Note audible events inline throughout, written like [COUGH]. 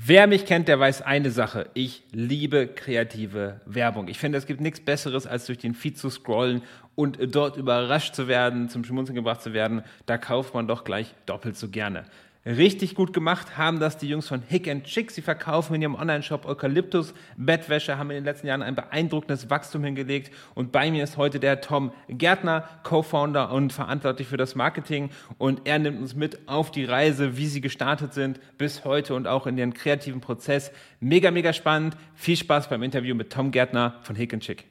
Wer mich kennt, der weiß eine Sache. Ich liebe kreative Werbung. Ich finde, es gibt nichts Besseres, als durch den Feed zu scrollen und dort überrascht zu werden, zum Schmunzeln gebracht zu werden. Da kauft man doch gleich doppelt so gerne. Richtig gut gemacht haben das die Jungs von Hick Chick. Sie verkaufen in ihrem Online-Shop Eukalyptus Bettwäsche, haben in den letzten Jahren ein beeindruckendes Wachstum hingelegt. Und bei mir ist heute der Tom Gärtner, Co-Founder und verantwortlich für das Marketing. Und er nimmt uns mit auf die Reise, wie sie gestartet sind bis heute und auch in ihren kreativen Prozess. Mega, mega spannend. Viel Spaß beim Interview mit Tom Gärtner von Hick Chick.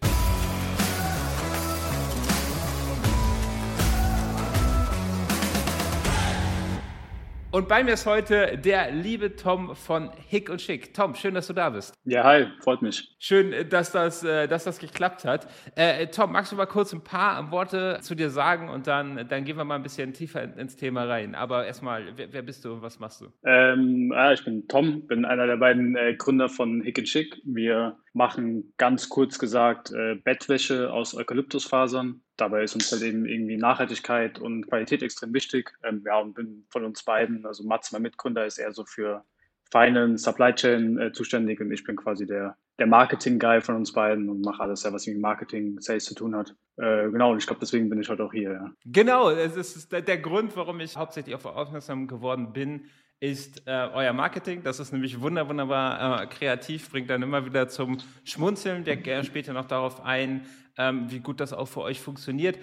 Und bei mir ist heute der liebe Tom von Hick und Schick. Tom, schön, dass du da bist. Ja, hi, freut mich. Schön, dass das, äh, dass das geklappt hat. Äh, Tom, magst du mal kurz ein paar Worte zu dir sagen und dann, dann gehen wir mal ein bisschen tiefer ins Thema rein. Aber erstmal, wer, wer bist du und was machst du? Ähm, ja, ich bin Tom, bin einer der beiden äh, Gründer von Hick und Schick. Wir machen ganz kurz gesagt äh, Bettwäsche aus Eukalyptusfasern dabei ist uns halt eben irgendwie Nachhaltigkeit und Qualität extrem wichtig. Ähm, ja, und bin von uns beiden, also Mats, mein Mitgründer, ist eher so für Finance, Supply Chain äh, zuständig und ich bin quasi der, der Marketing-Guy von uns beiden und mache alles, was mit Marketing, Sales zu tun hat. Äh, genau, und ich glaube, deswegen bin ich heute auch hier. Ja. Genau, es ist der, der Grund, warum ich hauptsächlich auf aufmerksam geworden bin, ist äh, euer Marketing. Das ist nämlich wunder, wunderbar äh, kreativ, bringt dann immer wieder zum Schmunzeln. Wir gehen später noch darauf ein, ähm, wie gut das auch für euch funktioniert.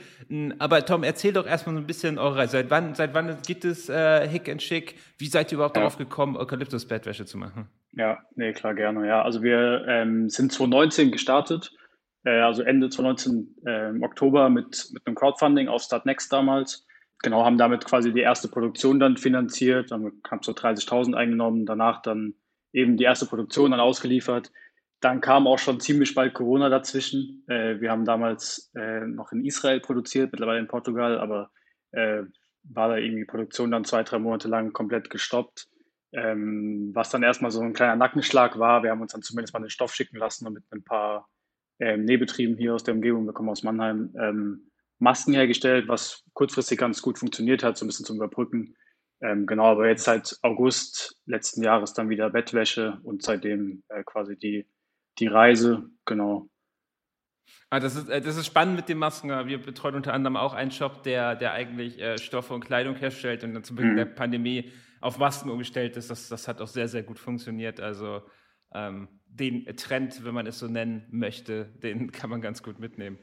Aber Tom, erzähl doch erstmal so ein bisschen eure Seit wann, seit wann gibt es äh, Hick and Chick? Wie seid ihr überhaupt ja. darauf gekommen, Eukalyptus-Bettwäsche zu machen? Ja, nee, klar, gerne. Ja, also wir ähm, sind 2019 gestartet, äh, also Ende 2019 äh, Oktober mit, mit einem Crowdfunding auf Startnext damals. Genau, haben damit quasi die erste Produktion dann finanziert, haben knapp so 30.000 eingenommen, danach dann eben die erste Produktion dann ausgeliefert. Dann kam auch schon ziemlich bald Corona dazwischen. Äh, wir haben damals äh, noch in Israel produziert, mittlerweile in Portugal, aber äh, war da irgendwie Produktion dann zwei, drei Monate lang komplett gestoppt. Ähm, was dann erstmal so ein kleiner Nackenschlag war. Wir haben uns dann zumindest mal den Stoff schicken lassen und mit ein paar ähm, Nähbetrieben hier aus der Umgebung, wir kommen aus Mannheim, ähm, Masken hergestellt, was kurzfristig ganz gut funktioniert hat, so ein bisschen zum Überbrücken. Ähm, genau, aber jetzt seit August letzten Jahres dann wieder Bettwäsche und seitdem äh, quasi die die Reise, genau. Ah, das, ist, äh, das ist spannend mit den Masken. Wir betreuen unter anderem auch einen Shop, der, der eigentlich äh, Stoffe und Kleidung herstellt und dann zu Beginn mhm. der Pandemie auf Masken umgestellt ist. Das, das hat auch sehr, sehr gut funktioniert. Also ähm, den Trend, wenn man es so nennen möchte, den [LAUGHS] kann man ganz gut mitnehmen.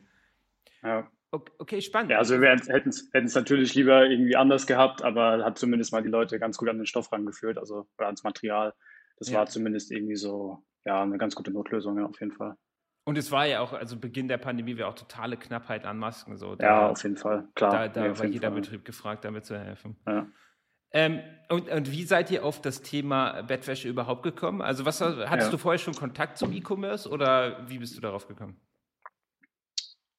Ja. Okay, spannend. Ja, also wir hätten es natürlich lieber irgendwie anders gehabt, aber hat zumindest mal die Leute ganz gut an den Stoff rangeführt, also oder ans Material. Das ja. war zumindest irgendwie so ja, eine ganz gute Notlösung, ja, auf jeden Fall. Und es war ja auch, also Beginn der Pandemie war auch totale Knappheit an Masken. So. Da, ja, auf jeden Fall, klar. Da, da ja, war jeder Fall. Betrieb gefragt, damit zu helfen. Ja. Ähm, und, und, wie seid ihr auf das Thema Bettwäsche überhaupt gekommen? Also was hattest ja. du vorher schon Kontakt zum E-Commerce oder wie bist du darauf gekommen?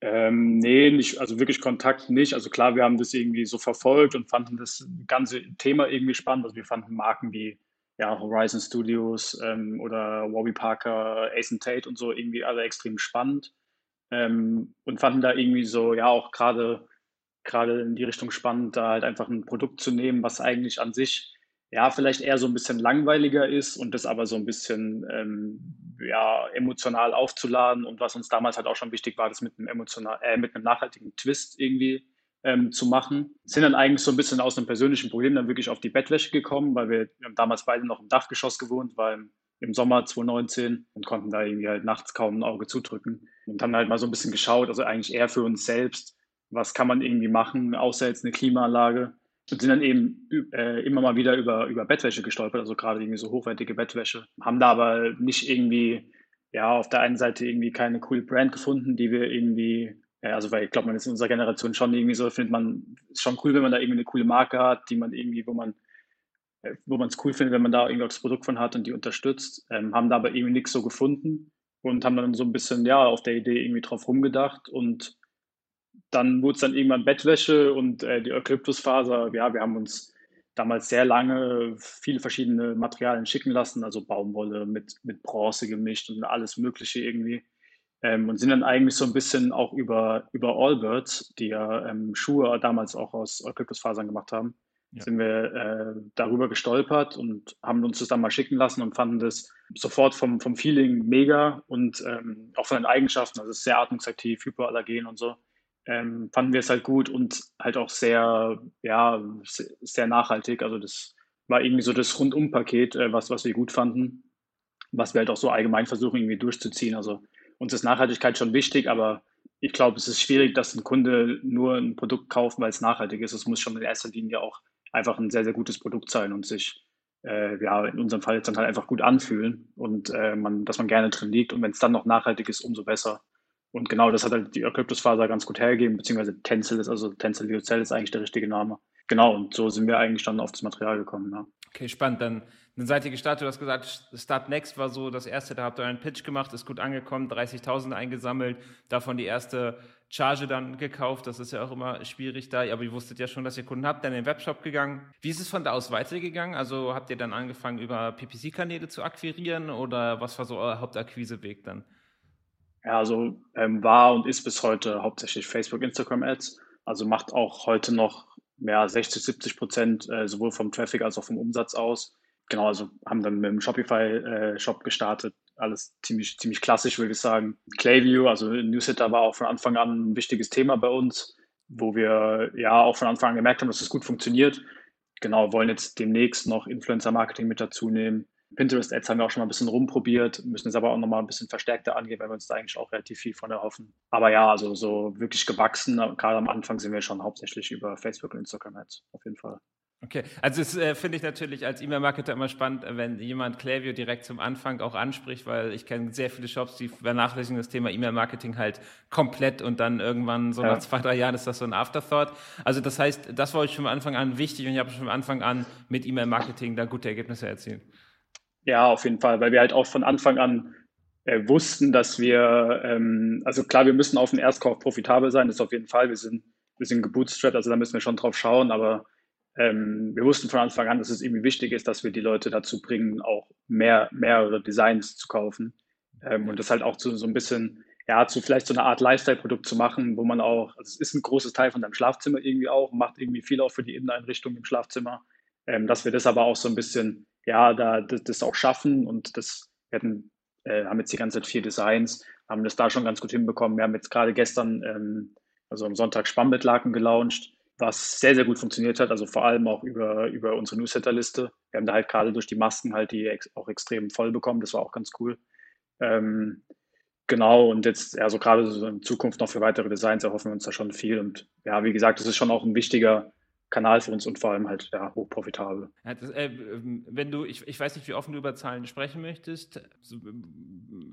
Ähm, nee, nicht, also wirklich Kontakt nicht. Also klar, wir haben das irgendwie so verfolgt und fanden das ganze Thema irgendwie spannend. Also wir fanden Marken wie ja, Horizon Studios ähm, oder Warby Parker, Ace Tate und so irgendwie alle extrem spannend ähm, und fanden da irgendwie so, ja, auch gerade gerade in die Richtung spannend, da halt einfach ein Produkt zu nehmen, was eigentlich an sich ja vielleicht eher so ein bisschen langweiliger ist und das aber so ein bisschen ähm, ja, emotional aufzuladen und was uns damals halt auch schon wichtig war, das mit einem emotional, äh, mit einem nachhaltigen Twist irgendwie ähm, zu machen. Sind dann eigentlich so ein bisschen aus einem persönlichen Problem dann wirklich auf die Bettwäsche gekommen, weil wir, wir haben damals beide noch im Dachgeschoss gewohnt, im, im Sommer 2019 und konnten da irgendwie halt nachts kaum ein Auge zudrücken und haben halt mal so ein bisschen geschaut, also eigentlich eher für uns selbst, was kann man irgendwie machen, außer jetzt eine Klimaanlage. Und sind dann eben äh, immer mal wieder über, über Bettwäsche gestolpert, also gerade irgendwie so hochwertige Bettwäsche. Haben da aber nicht irgendwie, ja, auf der einen Seite irgendwie keine coole Brand gefunden, die wir irgendwie also weil ich glaube, man ist in unserer Generation schon irgendwie so, findet man, ist schon cool, wenn man da irgendwie eine coole Marke hat, die man irgendwie, wo man, äh, wo man es cool findet, wenn man da irgendwie auch das Produkt von hat und die unterstützt, ähm, haben da aber irgendwie nichts so gefunden und haben dann so ein bisschen, ja, auf der Idee irgendwie drauf rumgedacht und dann wurde es dann irgendwann Bettwäsche und äh, die Eukalyptusfaser, ja, wir haben uns damals sehr lange viele verschiedene Materialien schicken lassen, also Baumwolle mit, mit Bronze gemischt und alles Mögliche irgendwie. Ähm, und sind dann eigentlich so ein bisschen auch über, über Allbirds, die ja ähm, Schuhe damals auch aus Eukalyptusfasern gemacht haben, ja. sind wir äh, darüber gestolpert und haben uns das dann mal schicken lassen und fanden das sofort vom, vom Feeling mega und ähm, auch von den Eigenschaften, also es ist sehr atmungsaktiv, hypoallergen und so, ähm, fanden wir es halt gut und halt auch sehr, ja, sehr nachhaltig. Also das war irgendwie so das Rundumpaket, äh, was, was wir gut fanden, was wir halt auch so allgemein versuchen irgendwie durchzuziehen. Also uns ist Nachhaltigkeit schon wichtig, aber ich glaube, es ist schwierig, dass ein Kunde nur ein Produkt kauft, weil es nachhaltig ist. Es muss schon in erster Linie auch einfach ein sehr, sehr gutes Produkt sein und sich äh, ja, in unserem Fall jetzt dann halt einfach gut anfühlen und äh, man, dass man gerne drin liegt. Und wenn es dann noch nachhaltig ist, umso besser. Und genau das hat halt die Eukalyptusfaser ganz gut hergegeben, beziehungsweise Tencel ist, also Tencel Lyocell ist eigentlich der richtige Name. Genau, und so sind wir eigentlich dann auf das Material gekommen. Ja. Okay, spannend. Dann dann seid ihr gestartet, du hast gesagt, Start Next war so das erste, da habt ihr einen Pitch gemacht, ist gut angekommen, 30.000 eingesammelt, davon die erste Charge dann gekauft, das ist ja auch immer schwierig da, aber ihr wusstet ja schon, dass ihr Kunden habt, dann in den Webshop gegangen. Wie ist es von da aus weitergegangen? Also habt ihr dann angefangen, über PPC-Kanäle zu akquirieren oder was war so euer Hauptakquiseweg dann? Ja, also ähm, war und ist bis heute hauptsächlich Facebook, Instagram Ads. Also macht auch heute noch mehr 60, 70 Prozent äh, sowohl vom Traffic als auch vom Umsatz aus genau, also haben dann mit dem Shopify-Shop äh, gestartet. Alles ziemlich, ziemlich klassisch, würde ich sagen. Clayview, also Newsletter war auch von Anfang an ein wichtiges Thema bei uns, wo wir ja auch von Anfang an gemerkt haben, dass es das gut funktioniert. Genau, wollen jetzt demnächst noch Influencer-Marketing mit dazu nehmen. Pinterest-Ads haben wir auch schon mal ein bisschen rumprobiert, müssen es aber auch nochmal ein bisschen verstärkter angehen, weil wir uns da eigentlich auch relativ viel von erhoffen. Aber ja, also so wirklich gewachsen, gerade am Anfang sind wir schon hauptsächlich über Facebook und Instagram Ads, auf jeden Fall. Okay, also das äh, finde ich natürlich als E-Mail-Marketer immer spannend, wenn jemand Klaviyo direkt zum Anfang auch anspricht, weil ich kenne sehr viele Shops, die vernachlässigen das Thema E-Mail-Marketing halt komplett und dann irgendwann so ja. nach zwei, drei Jahren ist das so ein Afterthought. Also das heißt, das war euch von Anfang an wichtig und ich habe schon von Anfang an mit E-Mail-Marketing da gute Ergebnisse erzielt. Ja, auf jeden Fall, weil wir halt auch von Anfang an äh, wussten, dass wir, ähm, also klar, wir müssen auf den Erstkauf profitabel sein, das ist auf jeden Fall, wir sind, wir sind gebootstrapped, also da müssen wir schon drauf schauen, aber ähm, wir wussten von Anfang an, dass es irgendwie wichtig ist, dass wir die Leute dazu bringen, auch mehr, mehrere Designs zu kaufen. Ähm, und das halt auch zu so ein bisschen, ja, zu vielleicht so eine Art Lifestyle-Produkt zu machen, wo man auch, also es ist ein großes Teil von deinem Schlafzimmer irgendwie auch, macht irgendwie viel auch für die Inneneinrichtung im Schlafzimmer, ähm, dass wir das aber auch so ein bisschen, ja, da das, das auch schaffen und das, hatten, äh, haben jetzt die ganze Zeit vier Designs, haben das da schon ganz gut hinbekommen. Wir haben jetzt gerade gestern, ähm, also am Sonntag Spannbettlaken gelauncht was sehr, sehr gut funktioniert hat, also vor allem auch über, über unsere Newsletterliste. Wir haben da halt gerade durch die Masken halt die ex auch extrem voll bekommen, das war auch ganz cool. Ähm, genau, und jetzt, also gerade so in Zukunft noch für weitere Designs erhoffen wir uns da schon viel. Und ja, wie gesagt, das ist schon auch ein wichtiger Kanal für uns und vor allem halt ja, hochprofitabel. Ja, das, äh, wenn du, ich, ich weiß nicht, wie offen du über Zahlen sprechen möchtest,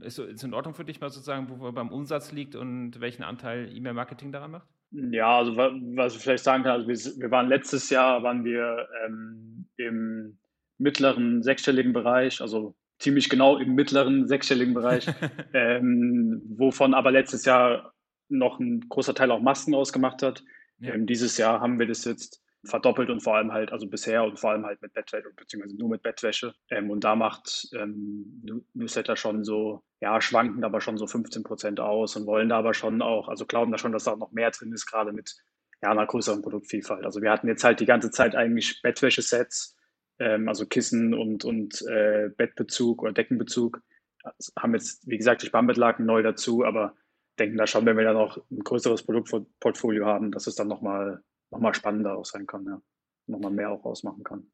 ist es in Ordnung für dich mal sozusagen, wo wir beim Umsatz liegt und welchen Anteil E-Mail-Marketing daran macht? Ja, also was ich vielleicht sagen kann, also wir, wir waren letztes Jahr, waren wir ähm, im mittleren sechsstelligen Bereich, also ziemlich genau im mittleren sechsstelligen Bereich, [LAUGHS] ähm, wovon aber letztes Jahr noch ein großer Teil auch Masken ausgemacht hat. Ja. Ähm, dieses Jahr haben wir das jetzt verdoppelt und vor allem halt, also bisher und vor allem halt mit Bettwäsche, beziehungsweise nur mit Bettwäsche. Ähm, und da macht ähm, Newsletter schon so, ja, schwanken aber schon so 15 Prozent aus und wollen da aber schon auch, also glauben da schon, dass da noch mehr drin ist, gerade mit ja, einer größeren Produktvielfalt. Also wir hatten jetzt halt die ganze Zeit eigentlich Bettwäschesets, ähm, also Kissen und, und äh, Bettbezug oder Deckenbezug. Also haben jetzt, wie gesagt, die Spannbettlaken neu dazu, aber denken da schon, wenn wir dann noch ein größeres Produktportfolio haben, dass es dann nochmal nochmal spannender auch sein kann, ja. Nochmal mehr auch ausmachen kann.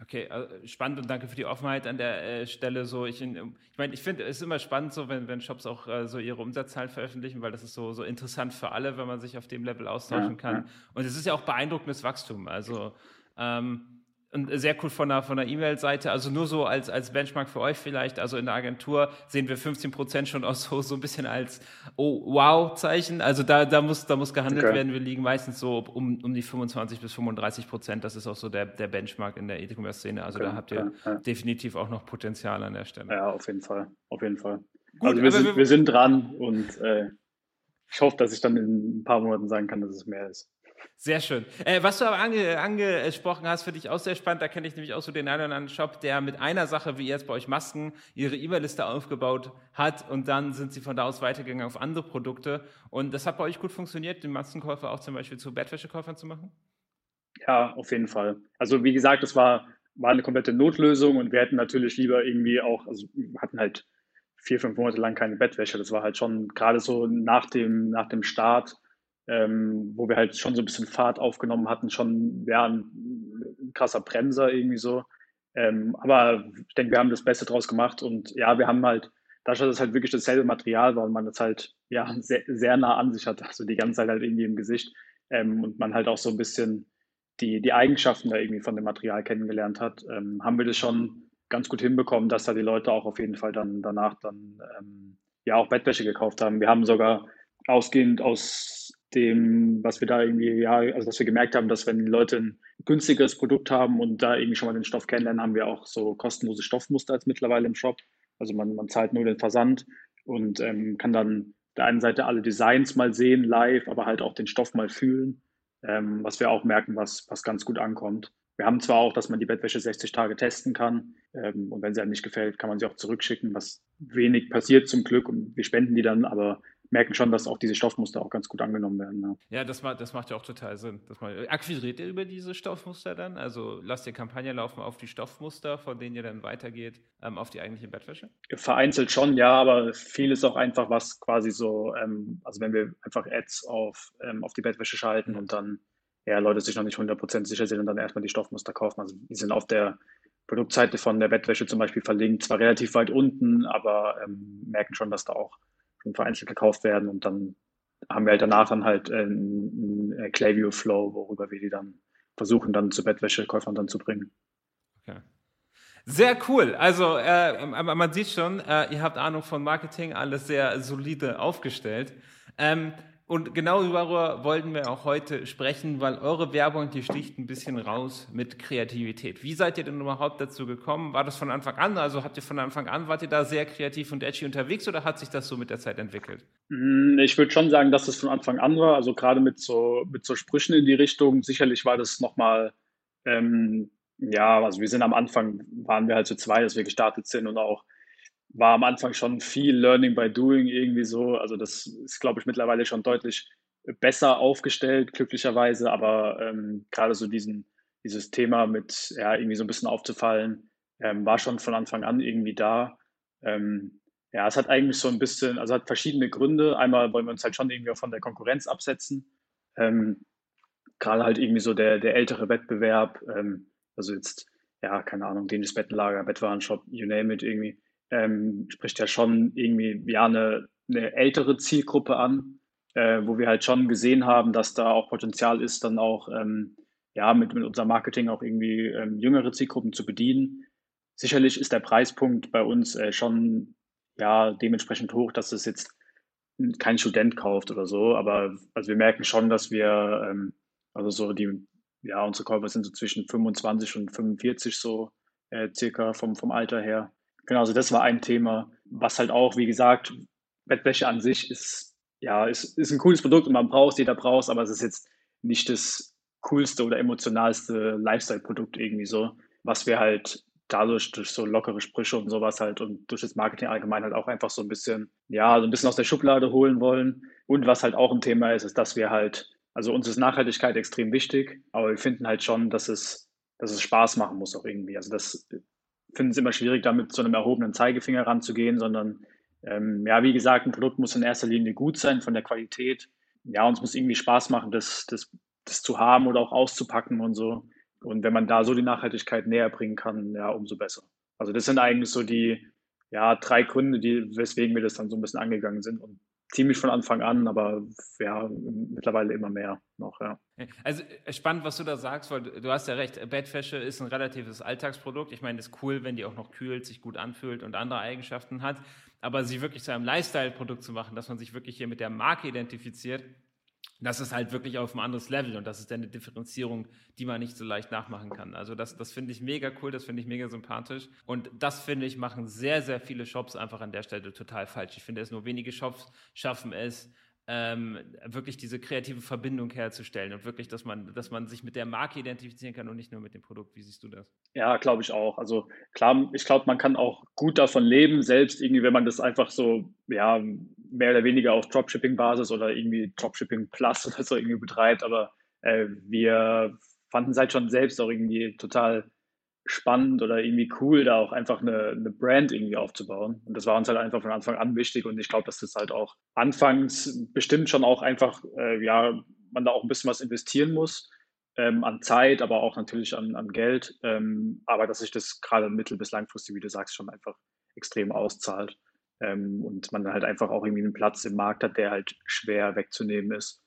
Okay, also spannend und danke für die Offenheit an der äh, Stelle. So, ich, ich meine, ich finde es ist immer spannend, so wenn, wenn Shops auch äh, so ihre Umsatzzahlen veröffentlichen, weil das ist so, so interessant für alle, wenn man sich auf dem Level austauschen ja, kann. Ja. Und es ist ja auch beeindruckendes Wachstum. Also ähm, und sehr cool von der, von der E-Mail-Seite. Also nur so als, als Benchmark für euch vielleicht. Also in der Agentur sehen wir 15 Prozent schon aus so, so ein bisschen als Oh, wow-Zeichen. Also da, da, muss, da muss gehandelt okay. werden. Wir liegen meistens so um, um die 25 bis 35 Prozent. Das ist auch so der, der Benchmark in der E-Commerce-Szene. Also okay. da habt ihr ja, definitiv auch noch Potenzial an der Stelle. Ja, auf jeden Fall. Auf jeden Fall. Gut, also wir sind, wir sind dran und äh, ich hoffe, dass ich dann in ein paar Monaten sagen kann, dass es mehr ist. Sehr schön. Äh, was du aber ange, angesprochen hast, finde ich auch sehr spannend. Da kenne ich nämlich auch so den einen oder anderen Shop, der mit einer Sache, wie jetzt bei euch Masken, ihre E-Mail-Liste aufgebaut hat und dann sind sie von da aus weitergegangen auf andere Produkte. Und das hat bei euch gut funktioniert, den Maskenkäufer auch zum Beispiel zu Bettwäschekäufern zu machen? Ja, auf jeden Fall. Also wie gesagt, das war, war eine komplette Notlösung und wir hätten natürlich lieber irgendwie auch, also hatten halt vier, fünf Monate lang keine Bettwäsche. Das war halt schon gerade so nach dem, nach dem Start, ähm, wo wir halt schon so ein bisschen Fahrt aufgenommen hatten, schon ja, ein, ein krasser Bremser irgendwie so. Ähm, aber ich denke, wir haben das Beste draus gemacht und ja, wir haben halt, dadurch, dass es halt wirklich dasselbe Material war und man das halt ja sehr, sehr nah an sich hat, also die ganze Zeit halt irgendwie im Gesicht ähm, und man halt auch so ein bisschen die, die Eigenschaften da irgendwie von dem Material kennengelernt hat, ähm, haben wir das schon ganz gut hinbekommen, dass da die Leute auch auf jeden Fall dann danach dann ähm, ja auch Bettwäsche gekauft haben. Wir haben sogar ausgehend aus dem, was wir da irgendwie, ja, also dass wir gemerkt haben, dass wenn Leute ein günstigeres Produkt haben und da irgendwie schon mal den Stoff kennenlernen, haben wir auch so kostenlose Stoffmuster als mittlerweile im Shop. Also man, man zahlt nur den Versand und ähm, kann dann der einen Seite alle Designs mal sehen live, aber halt auch den Stoff mal fühlen, ähm, was wir auch merken, was, was ganz gut ankommt. Wir haben zwar auch, dass man die Bettwäsche 60 Tage testen kann ähm, und wenn sie einem nicht gefällt, kann man sie auch zurückschicken, was wenig passiert zum Glück und wir spenden die dann, aber merken schon, dass auch diese Stoffmuster auch ganz gut angenommen werden. Ja, ja das, macht, das macht ja auch total Sinn. Dass man, akquiriert ihr über diese Stoffmuster dann? Also lasst ihr Kampagne laufen auf die Stoffmuster, von denen ihr dann weitergeht, ähm, auf die eigentliche Bettwäsche? Vereinzelt schon, ja, aber viel ist auch einfach was quasi so, ähm, also wenn wir einfach Ads auf, ähm, auf die Bettwäsche schalten und dann ja, Leute sich noch nicht 100% sicher sind und dann erstmal die Stoffmuster kaufen. Also die sind auf der Produktseite von der Bettwäsche zum Beispiel verlinkt, zwar relativ weit unten, aber ähm, merken schon, dass da auch schon vereinzelt gekauft werden und dann haben wir halt danach dann halt einen, einen Clayview Flow, worüber wir die dann versuchen dann zu Bettwäschekäufern dann zu bringen. Okay. Sehr cool. Also äh, man sieht schon, äh, ihr habt Ahnung von Marketing, alles sehr solide aufgestellt. Ähm, und genau darüber wollten wir auch heute sprechen, weil eure Werbung, die sticht ein bisschen raus mit Kreativität. Wie seid ihr denn überhaupt dazu gekommen? War das von Anfang an? Also habt ihr von Anfang an, wart ihr da sehr kreativ und edgy unterwegs oder hat sich das so mit der Zeit entwickelt? Hm, ich würde schon sagen, dass es von Anfang an war. Also gerade mit so, mit so Sprüchen in die Richtung. Sicherlich war das nochmal, ähm, ja, also wir sind am Anfang, waren wir halt zu so zwei, dass wir gestartet sind und auch war am Anfang schon viel Learning by Doing irgendwie so. Also das ist, glaube ich, mittlerweile schon deutlich besser aufgestellt, glücklicherweise. Aber ähm, gerade so diesen, dieses Thema mit ja, irgendwie so ein bisschen aufzufallen, ähm, war schon von Anfang an irgendwie da. Ähm, ja, es hat eigentlich so ein bisschen, also hat verschiedene Gründe. Einmal wollen wir uns halt schon irgendwie auch von der Konkurrenz absetzen. Ähm, gerade halt irgendwie so der, der ältere Wettbewerb, ähm, also jetzt, ja, keine Ahnung, dänisches Bettenlager, Bettwarenshop, you name it irgendwie ähm, spricht ja schon irgendwie ja eine, eine ältere Zielgruppe an, äh, wo wir halt schon gesehen haben, dass da auch Potenzial ist, dann auch ähm, ja mit, mit unserem Marketing auch irgendwie ähm, jüngere Zielgruppen zu bedienen. Sicherlich ist der Preispunkt bei uns äh, schon ja dementsprechend hoch, dass es jetzt kein Student kauft oder so, aber also wir merken schon, dass wir ähm, also so die ja unsere Käufer sind so zwischen 25 und 45 so äh, circa vom vom Alter her Genau, also das war ein Thema, was halt auch, wie gesagt, Bettwäsche an sich ist, ja, ist, ist ein cooles Produkt und man braucht es, jeder braucht es, aber es ist jetzt nicht das coolste oder emotionalste Lifestyle-Produkt irgendwie so, was wir halt dadurch durch so lockere Sprüche und sowas halt und durch das Marketing allgemein halt auch einfach so ein bisschen, ja, so ein bisschen aus der Schublade holen wollen. Und was halt auch ein Thema ist, ist, dass wir halt, also uns ist Nachhaltigkeit extrem wichtig, aber wir finden halt schon, dass es, dass es Spaß machen muss auch irgendwie. Also das finde es immer schwierig, damit zu einem erhobenen Zeigefinger ranzugehen, sondern ähm, ja, wie gesagt, ein Produkt muss in erster Linie gut sein von der Qualität. Ja, uns muss irgendwie Spaß machen, das, das, das zu haben oder auch auszupacken und so. Und wenn man da so die Nachhaltigkeit näher bringen kann, ja, umso besser. Also das sind eigentlich so die ja, drei Gründe, die, weswegen wir das dann so ein bisschen angegangen sind. Und ziemlich von Anfang an, aber ja, mittlerweile immer mehr noch, ja. Also äh, spannend, was du da sagst, weil du hast ja recht, Bettwäsche ist ein relatives Alltagsprodukt. Ich meine, es ist cool, wenn die auch noch kühlt, sich gut anfühlt und andere Eigenschaften hat. Aber sie wirklich zu einem Lifestyle-Produkt zu machen, dass man sich wirklich hier mit der Marke identifiziert, das ist halt wirklich auf ein anderes Level und das ist dann eine Differenzierung, die man nicht so leicht nachmachen kann. Also das, das finde ich mega cool, das finde ich mega sympathisch und das finde ich machen sehr, sehr viele Shops einfach an der Stelle total falsch. Ich finde es nur wenige Shops schaffen es, ähm, wirklich diese kreative Verbindung herzustellen und wirklich, dass man, dass man sich mit der Marke identifizieren kann und nicht nur mit dem Produkt. Wie siehst du das? Ja, glaube ich auch. Also klar, ich glaube, man kann auch gut davon leben, selbst irgendwie, wenn man das einfach so, ja, mehr oder weniger auf Dropshipping-Basis oder irgendwie Dropshipping Plus [LAUGHS] oder so irgendwie betreibt. Aber äh, wir fanden es halt schon selbst auch irgendwie total spannend oder irgendwie cool, da auch einfach eine, eine Brand irgendwie aufzubauen. Und das war uns halt einfach von Anfang an wichtig. Und ich glaube, dass das halt auch anfangs bestimmt schon auch einfach, äh, ja, man da auch ein bisschen was investieren muss. Ähm, an Zeit, aber auch natürlich an, an Geld. Ähm, aber dass sich das gerade mittel- bis langfristig, wie du sagst, schon einfach extrem auszahlt. Ähm, und man halt einfach auch irgendwie einen Platz im Markt hat, der halt schwer wegzunehmen ist.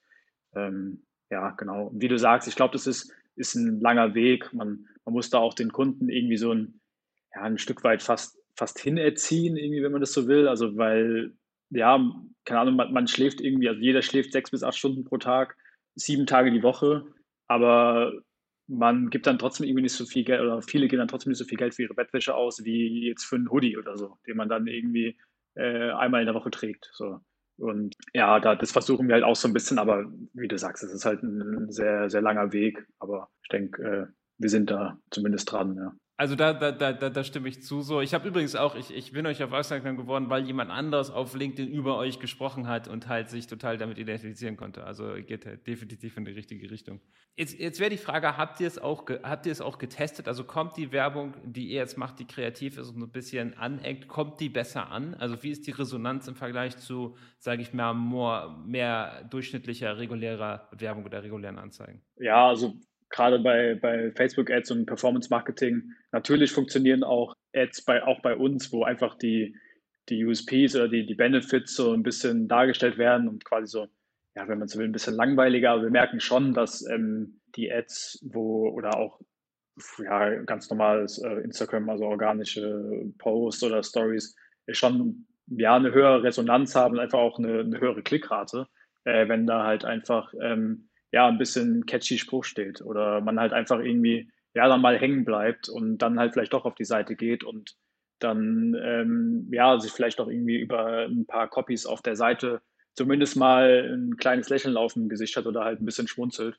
Ähm, ja, genau. Wie du sagst, ich glaube, das ist, ist ein langer Weg. Man, man muss da auch den Kunden irgendwie so ein, ja, ein Stück weit fast, fast hinerziehen, irgendwie, wenn man das so will. Also, weil, ja, keine Ahnung, man, man schläft irgendwie, also jeder schläft sechs bis acht Stunden pro Tag, sieben Tage die Woche, aber man gibt dann trotzdem irgendwie nicht so viel Geld oder viele geben dann trotzdem nicht so viel Geld für ihre Bettwäsche aus, wie jetzt für einen Hoodie oder so, den man dann irgendwie äh, einmal in der Woche trägt. So. Und ja, da, das versuchen wir halt auch so ein bisschen, aber wie du sagst, es ist halt ein sehr, sehr langer Weg. Aber ich denke, äh, wir sind da zumindest dran, ja. Also da, da, da, da stimme ich zu. So, ich habe übrigens auch, ich, ich bin euch auf aufmerksam geworden, weil jemand anderes auf LinkedIn über euch gesprochen hat und halt sich total damit identifizieren konnte. Also geht halt definitiv in die richtige Richtung. Jetzt, jetzt wäre die Frage, habt ihr es auch, habt ihr es auch getestet? Also kommt die Werbung, die ihr jetzt macht, die kreativ ist und ein bisschen aneckt, kommt die besser an? Also wie ist die Resonanz im Vergleich zu, sage ich mal, more, mehr durchschnittlicher, regulärer Werbung oder regulären Anzeigen? Ja, also gerade bei, bei Facebook-Ads und Performance-Marketing. Natürlich funktionieren auch Ads bei, auch bei uns, wo einfach die, die USPs oder die, die Benefits so ein bisschen dargestellt werden und quasi so, ja, wenn man so will, ein bisschen langweiliger. Aber wir merken schon, dass ähm, die Ads, wo oder auch ja, ganz normales äh, Instagram, also organische Posts oder Stories, schon ja, eine höhere Resonanz haben und einfach auch eine, eine höhere Klickrate, äh, wenn da halt einfach ähm, ja, ein bisschen catchy Spruch steht oder man halt einfach irgendwie, ja, dann mal hängen bleibt und dann halt vielleicht doch auf die Seite geht und dann, ähm, ja, sich vielleicht auch irgendwie über ein paar Copies auf der Seite zumindest mal ein kleines Lächeln auf dem Gesicht hat oder halt ein bisschen schmunzelt.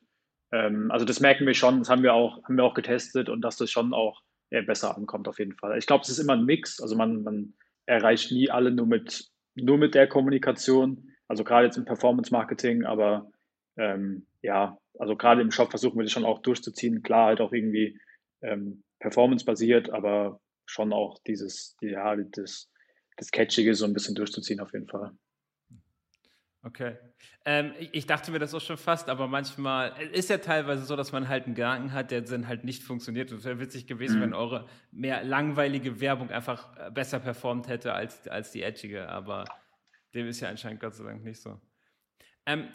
Ähm, also das merken wir schon, das haben wir auch, haben wir auch getestet und dass das schon auch äh, besser ankommt auf jeden Fall. Ich glaube, es ist immer ein Mix, also man, man erreicht nie alle nur mit, nur mit der Kommunikation, also gerade jetzt im Performance-Marketing, aber ähm, ja, also gerade im Shop versuchen wir das schon auch durchzuziehen. Klar, halt auch irgendwie ähm, performance-basiert, aber schon auch dieses, ja, das, das Catchige so ein bisschen durchzuziehen auf jeden Fall. Okay. Ähm, ich, dachte mir das auch schon fast, aber manchmal ist ja teilweise so, dass man halt einen Gedanken hat, der dann halt nicht funktioniert. Und es wäre witzig gewesen, mhm. wenn eure mehr langweilige Werbung einfach äh, besser performt hätte als, als die edgige, aber dem ist ja anscheinend Gott sei Dank nicht so. Ähm,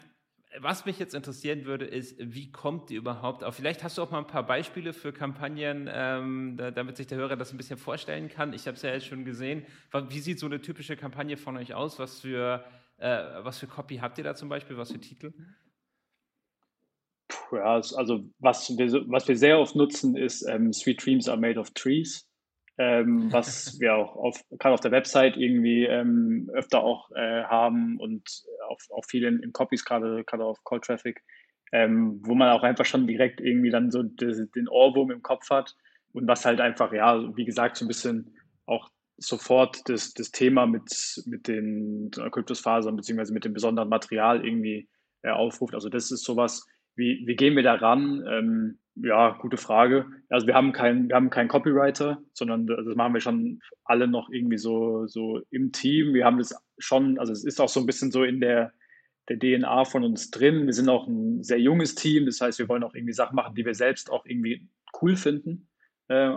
was mich jetzt interessieren würde, ist, wie kommt ihr überhaupt auf? Vielleicht hast du auch mal ein paar Beispiele für Kampagnen, ähm, da, damit sich der Hörer das ein bisschen vorstellen kann. Ich habe es ja jetzt schon gesehen. Wie sieht so eine typische Kampagne von euch aus? Was für, äh, was für Copy habt ihr da zum Beispiel? Was für Titel? Ja, also was wir, was wir sehr oft nutzen, ist ähm, Sweet Dreams are made of trees ähm, was wir auch auf, gerade auf der Website irgendwie ähm, öfter auch äh, haben und auch, auch viel in, Copies, gerade gerade auf Call Traffic, ähm, wo man auch einfach schon direkt irgendwie dann so des, den Ohrwurm im Kopf hat und was halt einfach, ja, wie gesagt, so ein bisschen auch sofort das, das Thema mit, mit den Kryptosfasern beziehungsweise mit dem besonderen Material irgendwie äh, aufruft. Also das ist sowas, wie, wie gehen wir da ran? Ähm, ja, gute Frage. Also wir haben keinen, wir haben keinen Copywriter, sondern das machen wir schon alle noch irgendwie so, so im Team. Wir haben das schon, also es ist auch so ein bisschen so in der, der DNA von uns drin. Wir sind auch ein sehr junges Team, das heißt, wir wollen auch irgendwie Sachen machen, die wir selbst auch irgendwie cool finden, äh,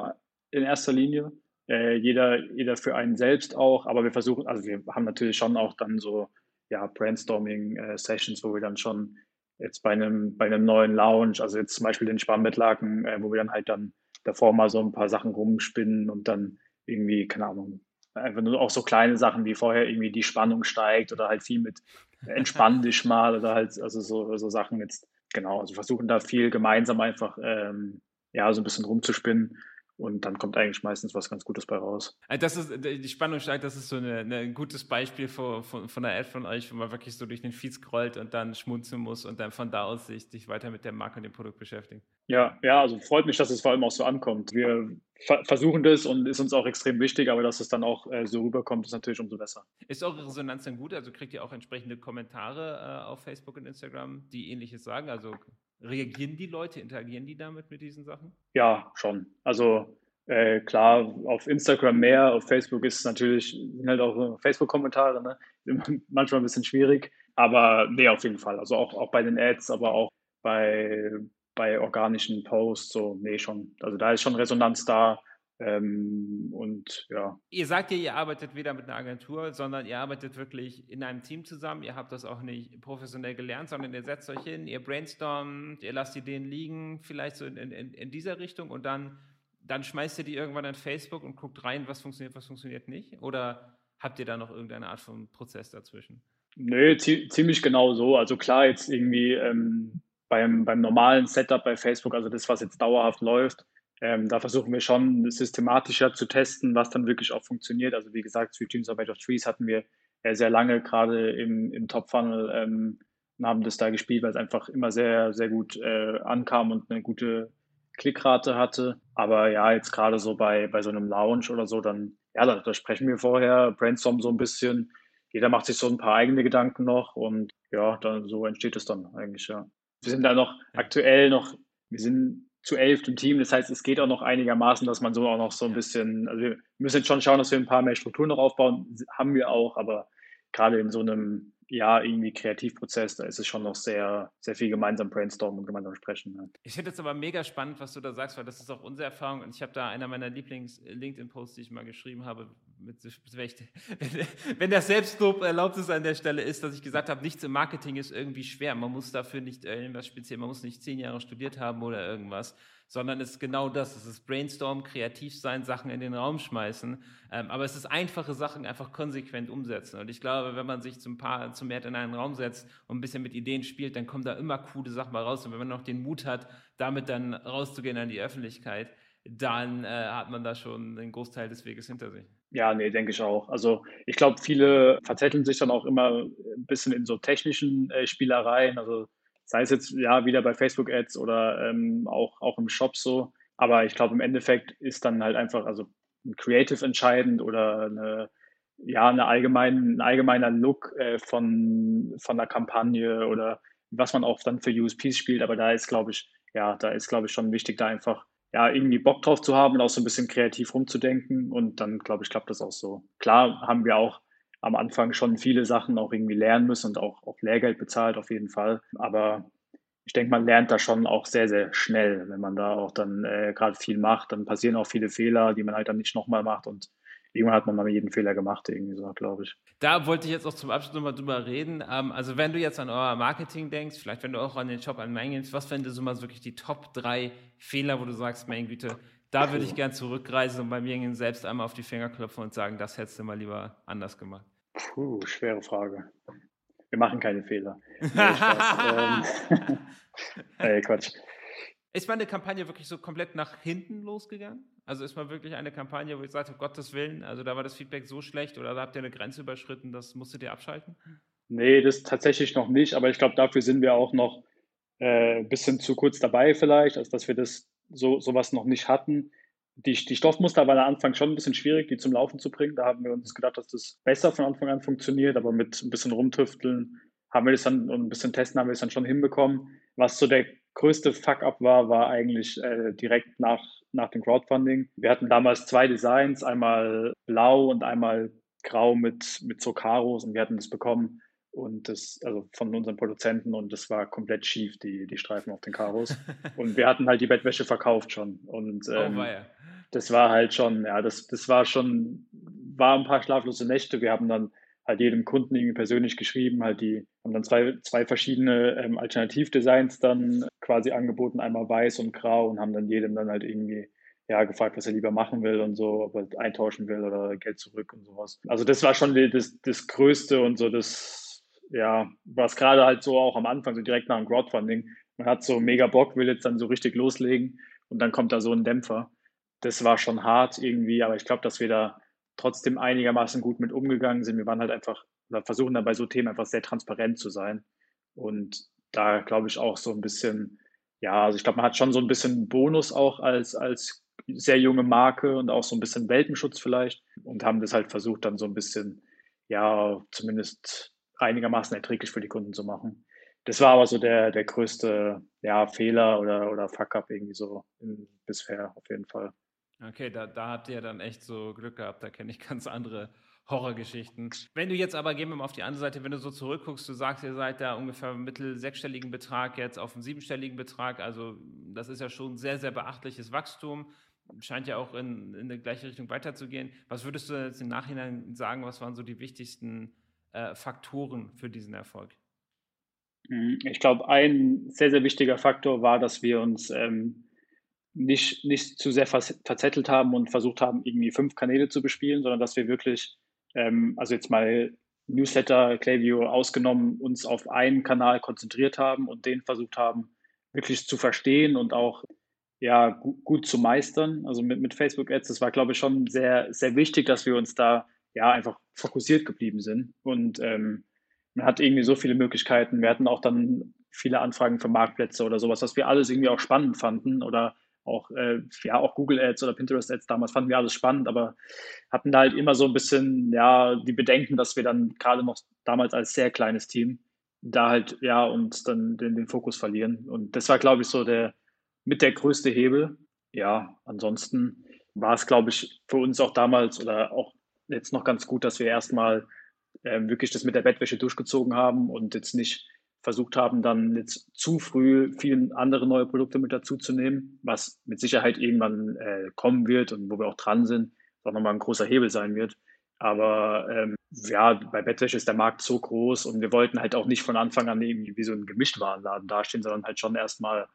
in erster Linie. Äh, jeder, jeder für einen selbst auch, aber wir versuchen, also wir haben natürlich schon auch dann so, ja, Brainstorming-Sessions, äh, wo wir dann schon jetzt bei einem, bei einem neuen Lounge, also jetzt zum Beispiel den Sparmbettlaken, äh, wo wir dann halt dann davor mal so ein paar Sachen rumspinnen und dann irgendwie, keine Ahnung, einfach nur auch so kleine Sachen wie vorher irgendwie die Spannung steigt oder halt viel mit entspann [LAUGHS] dich mal oder halt, also so, so Sachen jetzt, genau, also versuchen da viel gemeinsam einfach, ähm, ja, so ein bisschen rumzuspinnen und dann kommt eigentlich meistens was ganz Gutes bei raus. Äh, das ist, die Spannung steigt, das ist so eine, ein gutes Beispiel von, von, von einer Ad von euch, wo man wirklich so durch den Feed scrollt und dann schmunzeln muss und dann von da aus sich, sich weiter mit der Marke und dem Produkt beschäftigen. Ja, ja, also freut mich, dass es vor allem auch so ankommt. Wir ver versuchen das und ist uns auch extrem wichtig, aber dass es dann auch äh, so rüberkommt, ist natürlich umso besser. Ist eure Resonanz denn gut? Also kriegt ihr auch entsprechende Kommentare äh, auf Facebook und Instagram, die ähnliches sagen? Also Reagieren die Leute, interagieren die damit mit diesen Sachen? Ja, schon. Also äh, klar, auf Instagram mehr, auf Facebook ist es natürlich, sind halt auch Facebook-Kommentare, ne? [LAUGHS] manchmal ein bisschen schwierig, aber nee, auf jeden Fall. Also auch, auch bei den Ads, aber auch bei, bei organischen Posts, so, nee, schon. Also da ist schon Resonanz da. Ähm, und ja. Ihr sagt ja, ihr arbeitet weder mit einer Agentur, sondern ihr arbeitet wirklich in einem Team zusammen. Ihr habt das auch nicht professionell gelernt, sondern ihr setzt euch hin, ihr brainstormt, ihr lasst Ideen liegen, vielleicht so in, in, in dieser Richtung und dann, dann schmeißt ihr die irgendwann in Facebook und guckt rein, was funktioniert, was funktioniert nicht? Oder habt ihr da noch irgendeine Art von Prozess dazwischen? Nö, ziemlich genau so. Also klar, jetzt irgendwie ähm, beim, beim normalen Setup bei Facebook, also das, was jetzt dauerhaft läuft, ähm, da versuchen wir schon systematischer zu testen, was dann wirklich auch funktioniert. Also wie gesagt, Sweet Dreams of Age of Trees hatten wir äh, sehr lange gerade im, im Top-Funnel ähm, und haben das da gespielt, weil es einfach immer sehr, sehr gut äh, ankam und eine gute Klickrate hatte. Aber ja, jetzt gerade so bei, bei so einem Lounge oder so, dann, ja, da, da sprechen wir vorher, brainstormen so ein bisschen. Jeder macht sich so ein paar eigene Gedanken noch und ja, dann so entsteht es dann eigentlich, ja. Wir sind da noch aktuell noch, wir sind zu elf im Team. Das heißt, es geht auch noch einigermaßen, dass man so auch noch so ein bisschen, also wir müssen jetzt schon schauen, dass wir ein paar mehr Strukturen noch aufbauen. Haben wir auch, aber gerade in so einem ja, irgendwie Kreativprozess, da ist es schon noch sehr, sehr viel gemeinsam brainstormen und gemeinsam sprechen. Ja. Ich finde es aber mega spannend, was du da sagst, weil das ist auch unsere Erfahrung. Und ich habe da einer meiner Lieblings-LinkedIn-Posts, die ich mal geschrieben habe, [LAUGHS] wenn das Selbstlob erlaubt ist an der Stelle, ist, dass ich gesagt habe, nichts im Marketing ist irgendwie schwer. Man muss dafür nicht irgendwas speziell, man muss nicht zehn Jahre studiert haben oder irgendwas, sondern es ist genau das. Es ist Brainstorm, kreativ sein, Sachen in den Raum schmeißen. Ähm, aber es ist einfache Sachen einfach konsequent umsetzen. Und ich glaube, wenn man sich zum Paar, zum Mehr in einen Raum setzt und ein bisschen mit Ideen spielt, dann kommen da immer coole Sachen mal raus. Und wenn man noch den Mut hat, damit dann rauszugehen an die Öffentlichkeit, dann äh, hat man da schon einen Großteil des Weges hinter sich. Ja, nee, denke ich auch. Also ich glaube, viele verzetteln sich dann auch immer ein bisschen in so technischen äh, Spielereien. Also Sei es jetzt ja wieder bei Facebook-Ads oder ähm, auch, auch im Shop so. Aber ich glaube, im Endeffekt ist dann halt einfach, also ein Creative entscheidend oder eine, ja, eine allgemein, ein allgemeiner Look äh, von, von der Kampagne oder was man auch dann für USPs spielt. Aber da ist, glaube ich, ja, da ist, glaube ich, schon wichtig, da einfach ja, irgendwie Bock drauf zu haben und auch so ein bisschen kreativ rumzudenken. Und dann, glaube ich, klappt das auch so. Klar haben wir auch am Anfang schon viele Sachen auch irgendwie lernen müssen und auch, auch Lehrgeld bezahlt auf jeden Fall. Aber ich denke, man lernt da schon auch sehr, sehr schnell, wenn man da auch dann äh, gerade viel macht. Dann passieren auch viele Fehler, die man halt dann nicht nochmal macht und irgendwann hat man mal jeden Fehler gemacht, irgendwie so, glaube ich. Da wollte ich jetzt auch zum Abschluss nochmal drüber reden. Ähm, also wenn du jetzt an euer Marketing denkst, vielleicht wenn du auch an den Shop an Main was wären so mal wirklich die Top drei Fehler, wo du sagst, mein Güte, da würde ich [LAUGHS] gern zurückreisen und bei mir selbst einmal auf die Finger klopfen und sagen, das hättest du mal lieber anders gemacht. Puh, schwere Frage. Wir machen keine Fehler. [LAUGHS] Nee, ähm, [LAUGHS] hey, Quatsch. Ist meine Kampagne wirklich so komplett nach hinten losgegangen? Also ist mal wirklich eine Kampagne, wo ich sagte, um Gottes Willen, also da war das Feedback so schlecht oder da habt ihr eine Grenze überschritten, das musstet ihr abschalten? Nee, das tatsächlich noch nicht, aber ich glaube, dafür sind wir auch noch äh, ein bisschen zu kurz dabei vielleicht, als dass wir das so sowas noch nicht hatten die, die Stoffmuster waren am Anfang schon ein bisschen schwierig, die zum Laufen zu bringen. Da haben wir uns gedacht, dass das besser von Anfang an funktioniert, aber mit ein bisschen rumtüfteln haben wir das dann und ein bisschen testen haben wir es dann schon hinbekommen. Was so der größte Fuck-up war, war eigentlich äh, direkt nach, nach dem Crowdfunding. Wir hatten damals zwei Designs, einmal blau und einmal grau mit, mit so Karos und wir hatten das bekommen und das, also von unseren Produzenten und das war komplett schief, die, die Streifen auf den Karos. [LAUGHS] und wir hatten halt die Bettwäsche verkauft schon. Und oh, ähm, oh, das war halt schon, ja, das, das war schon, war ein paar schlaflose Nächte. Wir haben dann halt jedem Kunden irgendwie persönlich geschrieben, halt die, haben dann zwei, zwei verschiedene ähm, Alternativdesigns dann quasi angeboten, einmal weiß und grau und haben dann jedem dann halt irgendwie ja, gefragt, was er lieber machen will und so, ob er eintauschen will oder Geld zurück und sowas. Also das war schon die, das, das Größte und so das, ja, was gerade halt so auch am Anfang, so direkt nach dem Crowdfunding, man hat so mega Bock, will jetzt dann so richtig loslegen und dann kommt da so ein Dämpfer. Das war schon hart irgendwie, aber ich glaube, dass wir da trotzdem einigermaßen gut mit umgegangen sind. Wir waren halt einfach, oder versuchen dann bei so Themen einfach sehr transparent zu sein. Und da glaube ich auch so ein bisschen, ja, also ich glaube, man hat schon so ein bisschen Bonus auch als, als sehr junge Marke und auch so ein bisschen Weltenschutz vielleicht und haben das halt versucht, dann so ein bisschen, ja, zumindest einigermaßen erträglich für die Kunden zu machen. das war aber so der, der größte ja, Fehler oder, oder Fuck-up irgendwie so in, bisher auf jeden Fall. Okay, da, da habt ihr dann echt so Glück gehabt, da kenne ich ganz andere Horrorgeschichten. Wenn du jetzt aber, gehen wir mal auf die andere Seite, wenn du so zurückguckst, du sagst, ihr seid da ungefähr mittel sechsstelligen Betrag jetzt auf einen siebenstelligen Betrag, also das ist ja schon sehr, sehr beachtliches Wachstum, scheint ja auch in, in die gleiche Richtung weiterzugehen. Was würdest du jetzt im Nachhinein sagen, was waren so die wichtigsten äh, Faktoren für diesen Erfolg? Mhm. Ich glaube, ein sehr, sehr wichtiger Faktor war, dass wir uns ähm, nicht, nicht zu sehr verzettelt haben und versucht haben, irgendwie fünf Kanäle zu bespielen, sondern dass wir wirklich, ähm, also jetzt mal Newsletter, Klaviyo ausgenommen, uns auf einen Kanal konzentriert haben und den versucht haben, wirklich zu verstehen und auch ja, gut, gut zu meistern. Also mit, mit Facebook Ads, das war, glaube ich, schon sehr, sehr wichtig, dass wir uns da ja einfach fokussiert geblieben sind. Und ähm, man hat irgendwie so viele Möglichkeiten. Wir hatten auch dann viele Anfragen für Marktplätze oder sowas, was wir alles irgendwie auch spannend fanden oder auch, äh, ja, auch Google Ads oder Pinterest Ads damals fanden wir alles spannend, aber hatten da halt immer so ein bisschen, ja, die Bedenken, dass wir dann gerade noch damals als sehr kleines Team da halt, ja, uns dann den, den Fokus verlieren. Und das war, glaube ich, so der, mit der größte Hebel. Ja, ansonsten war es, glaube ich, für uns auch damals oder auch jetzt noch ganz gut, dass wir erstmal äh, wirklich das mit der Bettwäsche durchgezogen haben und jetzt nicht versucht haben, dann jetzt zu früh viele andere neue Produkte mit dazu zu nehmen, was mit Sicherheit irgendwann äh, kommen wird und wo wir auch dran sind, auch nochmal ein großer Hebel sein wird. Aber ähm, ja, bei Bettwäsche ist der Markt so groß und wir wollten halt auch nicht von Anfang an irgendwie wie so ein Gemischtwarenladen dastehen, sondern halt schon erstmal,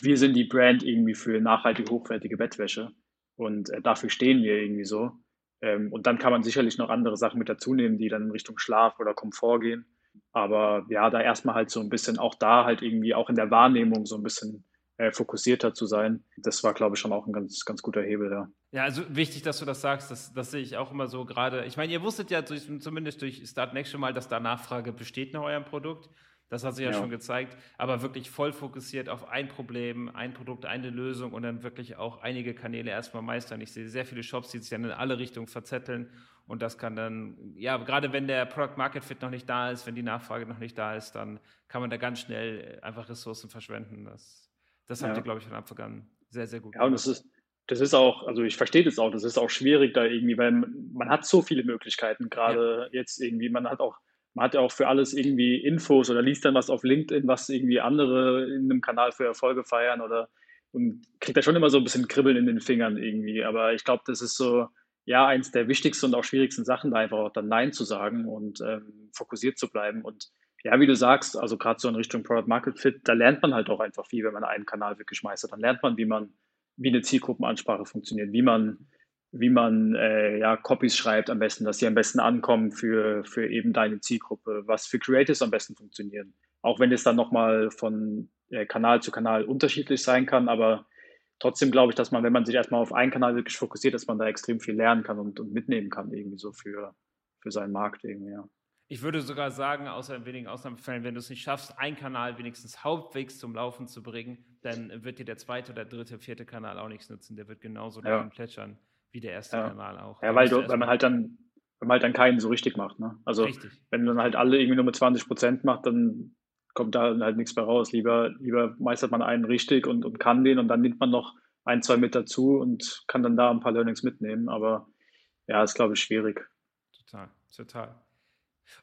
wir sind die Brand irgendwie für nachhaltige, hochwertige Bettwäsche und äh, dafür stehen wir irgendwie so. Ähm, und dann kann man sicherlich noch andere Sachen mit dazu nehmen, die dann in Richtung Schlaf oder Komfort gehen. Aber ja, da erstmal halt so ein bisschen auch da halt irgendwie auch in der Wahrnehmung so ein bisschen äh, fokussierter zu sein. Das war, glaube ich, schon auch ein ganz, ganz guter Hebel, ja. Ja, also wichtig, dass du das sagst. Das, das sehe ich auch immer so gerade. Ich meine, ihr wusstet ja durch, zumindest durch Start Next schon mal, dass da Nachfrage besteht nach eurem Produkt. Das hat sich ja, ja, schon gezeigt, aber wirklich voll fokussiert auf ein Problem, ein Produkt, eine Lösung und dann wirklich auch einige Kanäle erstmal meistern. Ich sehe sehr viele Shops, die sich dann in alle Richtungen verzetteln und das kann dann, ja, gerade wenn der Product Market Fit noch nicht da ist, wenn die Nachfrage noch nicht da ist, dann kann man da ganz schnell einfach Ressourcen verschwenden. Das, das habt ja. ihr, glaube ich, von Anfang an sehr, sehr gut gemacht. Ja, und das ist, das ist auch, also ich verstehe das auch, das ist auch schwierig da irgendwie, weil man hat so viele Möglichkeiten, gerade ja. jetzt irgendwie, man hat auch man hat ja auch für alles irgendwie Infos oder liest dann was auf LinkedIn, was irgendwie andere in einem Kanal für Erfolge feiern oder und kriegt da schon immer so ein bisschen Kribbeln in den Fingern irgendwie. Aber ich glaube, das ist so, ja, eins der wichtigsten und auch schwierigsten Sachen, da einfach auch dann Nein zu sagen und ähm, fokussiert zu bleiben. Und ja, wie du sagst, also gerade so in Richtung Product Market Fit, da lernt man halt auch einfach viel, wenn man einen Kanal wirklich meistert. Dann lernt man, wie man, wie eine Zielgruppenansprache funktioniert, wie man wie man äh, ja, Copies schreibt am besten, dass sie am besten ankommen für, für eben deine Zielgruppe, was für Creatives am besten funktionieren. Auch wenn es dann nochmal von äh, Kanal zu Kanal unterschiedlich sein kann, aber trotzdem glaube ich, dass man, wenn man sich erstmal auf einen Kanal wirklich fokussiert, dass man da extrem viel lernen kann und, und mitnehmen kann, irgendwie so für, für seinen Markt irgendwie, ja. Ich würde sogar sagen, außer in wenigen Ausnahmefällen, wenn du es nicht schaffst, einen Kanal wenigstens halbwegs zum Laufen zu bringen, dann wird dir der zweite oder dritte, vierte Kanal auch nichts nutzen. Der wird genauso ja. plätschern wie der erste ja. Kanal auch. Ja, weil, du, weil man halt dann, wenn man halt dann keinen so richtig macht. Ne? Also richtig. wenn man halt alle irgendwie nur mit 20 Prozent macht, dann kommt da halt nichts mehr raus. Lieber, lieber meistert man einen richtig und, und kann den und dann nimmt man noch ein, zwei mit dazu und kann dann da ein paar Learnings mitnehmen. Aber ja, ist, glaube ich, schwierig. Total, total.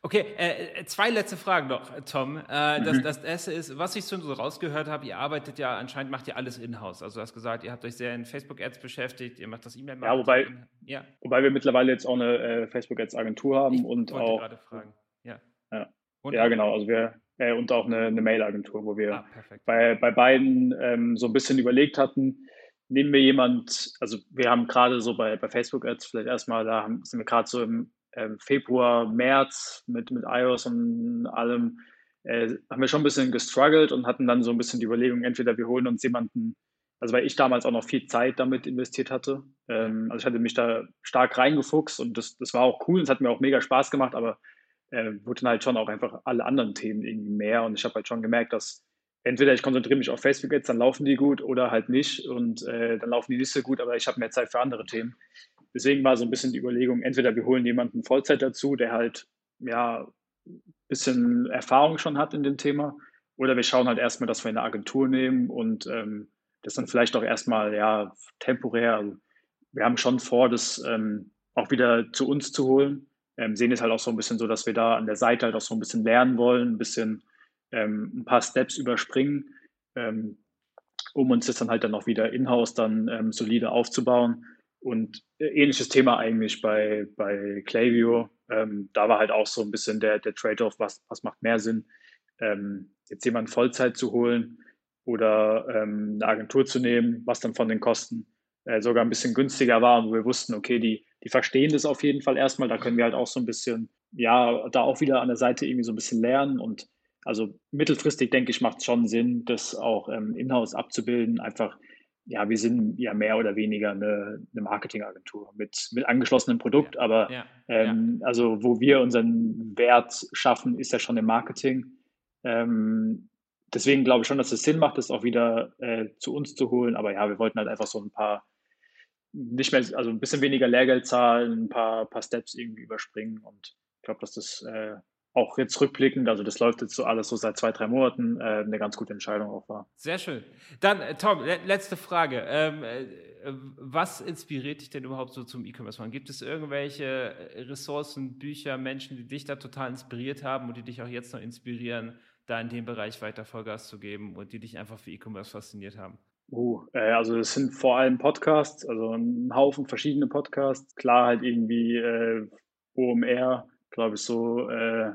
Okay, äh, äh, zwei letzte Fragen noch, Tom. Äh, das, mhm. das, erste ist, was ich schon so rausgehört habe, ihr arbeitet ja, anscheinend macht ihr alles in-house. Also du hast gesagt, ihr habt euch sehr in Facebook-Ads beschäftigt, ihr macht das E-Mail-Marketing. Ja, wobei, ja. wobei wir mittlerweile jetzt auch eine äh, Facebook-Ads-Agentur haben ich und auch. gerade fragen. Ja, ja. ja genau. Also wir, äh, und auch eine, eine Mail-Agentur, wo wir ah, bei, bei beiden ähm, so ein bisschen überlegt hatten, nehmen wir jemand, also wir haben gerade so bei, bei Facebook-Ads vielleicht erstmal, da haben, sind wir gerade so im ähm, Februar, März mit, mit iOS und allem, äh, haben wir schon ein bisschen gestruggelt und hatten dann so ein bisschen die Überlegung, entweder wir holen uns jemanden, also weil ich damals auch noch viel Zeit damit investiert hatte. Ähm, also ich hatte mich da stark reingefuchst und das, das war auch cool, es hat mir auch mega Spaß gemacht, aber äh, wurden halt schon auch einfach alle anderen Themen irgendwie mehr und ich habe halt schon gemerkt, dass entweder ich konzentriere mich auf Facebook jetzt, dann laufen die gut oder halt nicht und äh, dann laufen die nicht so gut, aber ich habe mehr Zeit für andere Themen deswegen war so ein bisschen die Überlegung, entweder wir holen jemanden Vollzeit dazu, der halt ja ein bisschen Erfahrung schon hat in dem Thema, Oder wir schauen halt erstmal, dass wir eine Agentur nehmen und ähm, das dann vielleicht auch erstmal ja temporär. Also wir haben schon vor, das ähm, auch wieder zu uns zu holen. Ähm, sehen es halt auch so ein bisschen so, dass wir da an der Seite halt auch so ein bisschen lernen wollen, ein bisschen ähm, ein paar Steps überspringen, ähm, um uns das dann halt dann auch wieder in-house dann ähm, solide aufzubauen. Und äh, ähnliches Thema eigentlich bei, bei Clayview. Ähm, da war halt auch so ein bisschen der, der Trade-off, was, was macht mehr Sinn, ähm, jetzt jemanden Vollzeit zu holen oder ähm, eine Agentur zu nehmen, was dann von den Kosten äh, sogar ein bisschen günstiger war und wir wussten, okay, die, die verstehen das auf jeden Fall erstmal. Da können wir halt auch so ein bisschen, ja, da auch wieder an der Seite irgendwie so ein bisschen lernen und also mittelfristig denke ich, macht es schon Sinn, das auch ähm, in-house abzubilden. Einfach, ja, wir sind ja mehr oder weniger eine, eine Marketingagentur mit, mit angeschlossenem Produkt, ja, aber ja, ähm, ja. also wo wir unseren Wert schaffen, ist ja schon im Marketing. Ähm, deswegen glaube ich schon, dass es Sinn macht, das auch wieder äh, zu uns zu holen. Aber ja, wir wollten halt einfach so ein paar, nicht mehr, also ein bisschen weniger Lehrgeld zahlen, ein paar, paar Steps irgendwie überspringen. Und ich glaube, dass das äh, auch jetzt rückblickend, also das läuft jetzt so alles so seit zwei, drei Monaten, äh, eine ganz gute Entscheidung auch war. Sehr schön. Dann, äh, Tom, le letzte Frage. Ähm, äh, was inspiriert dich denn überhaupt so zum E-Commerce machen? Gibt es irgendwelche äh, Ressourcen, Bücher, Menschen, die dich da total inspiriert haben und die dich auch jetzt noch inspirieren, da in dem Bereich weiter Vollgas zu geben und die dich einfach für E-Commerce fasziniert haben? Uh, äh, also es sind vor allem Podcasts, also ein Haufen verschiedene Podcasts. Klar halt irgendwie äh, OMR, glaube ich, so, äh,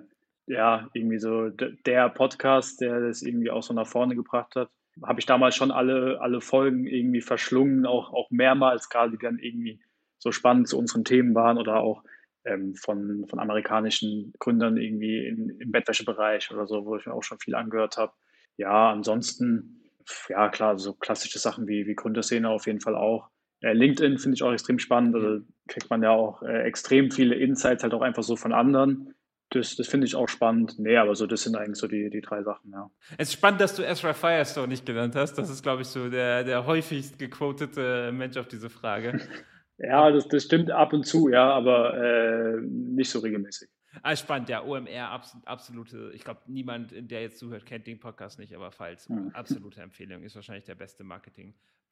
ja, irgendwie so der Podcast, der das irgendwie auch so nach vorne gebracht hat. Habe ich damals schon alle, alle Folgen irgendwie verschlungen, auch, auch mehrmals, gerade die dann irgendwie so spannend zu unseren Themen waren oder auch ähm, von, von amerikanischen Gründern irgendwie in, im Bettwäschebereich oder so, wo ich mir auch schon viel angehört habe. Ja, ansonsten, ja klar, so klassische Sachen wie, wie Gründerszene auf jeden Fall auch. LinkedIn finde ich auch extrem spannend. Also kriegt man ja auch äh, extrem viele Insights halt auch einfach so von anderen. Das, das finde ich auch spannend. Nee, aber so, das sind eigentlich so die, die drei Sachen, ja. Es ist spannend, dass du Ezra Firestone nicht genannt hast. Das ist, glaube ich, so der, der häufigst gequotete Mensch auf diese Frage. [LAUGHS] ja, das, das stimmt ab und zu, ja, aber äh, nicht so regelmäßig. Ah, spannend, ja, OMR, absolute, ich glaube, niemand, der jetzt zuhört, kennt den Podcast nicht, aber falls, hm. absolute Empfehlung, ist wahrscheinlich der beste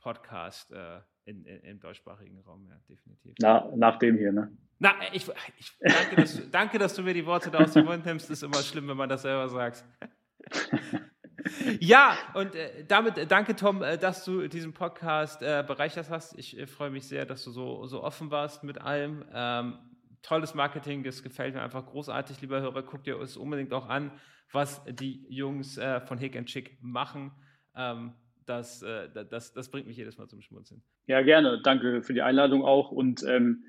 Marketing-Podcast äh, in, in, im deutschsprachigen Raum, ja, definitiv. Na, nach dem hier, ne? Na, ich, ich danke, dass, du, [LAUGHS] danke, dass du mir die Worte da aus dem Mund nimmst, ist immer schlimm, wenn man das selber sagt. [LAUGHS] ja, und äh, damit äh, danke, Tom, äh, dass du diesen Podcast äh, bereichert hast. Ich freue mich sehr, dass du so, so offen warst mit allem. Ähm, tolles Marketing, das gefällt mir einfach großartig, lieber Hörer. Guckt ihr es unbedingt auch an, was die Jungs von Hick and Chick machen. Ähm, das, äh, das, das bringt mich jedes Mal zum Schmunzeln. Ja, gerne. Danke für die Einladung auch. Und ähm,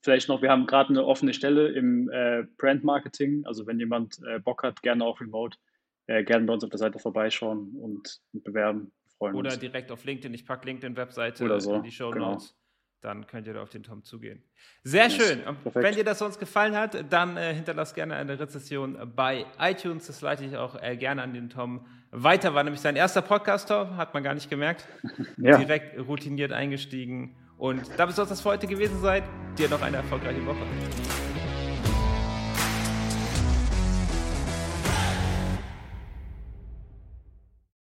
vielleicht noch, wir haben gerade eine offene Stelle im äh, Brand Marketing. Also wenn jemand äh, Bock hat, gerne auch remote, äh, gerne bei uns auf der Seite vorbeischauen und, bewerben. Freuen Oder uns. direkt auf LinkedIn. Ich packe LinkedIn-Webseite so. in die Show Notes. Genau dann könnt ihr da auf den Tom zugehen. Sehr yes, schön. Und wenn dir das sonst gefallen hat, dann äh, hinterlasst gerne eine Rezession bei iTunes. Das leite ich auch äh, gerne an den Tom weiter. War nämlich sein erster Podcast, Tom, hat man gar nicht gemerkt. [LAUGHS] ja. Direkt routiniert eingestiegen. Und da bis das für heute gewesen seid, dir noch eine erfolgreiche Woche.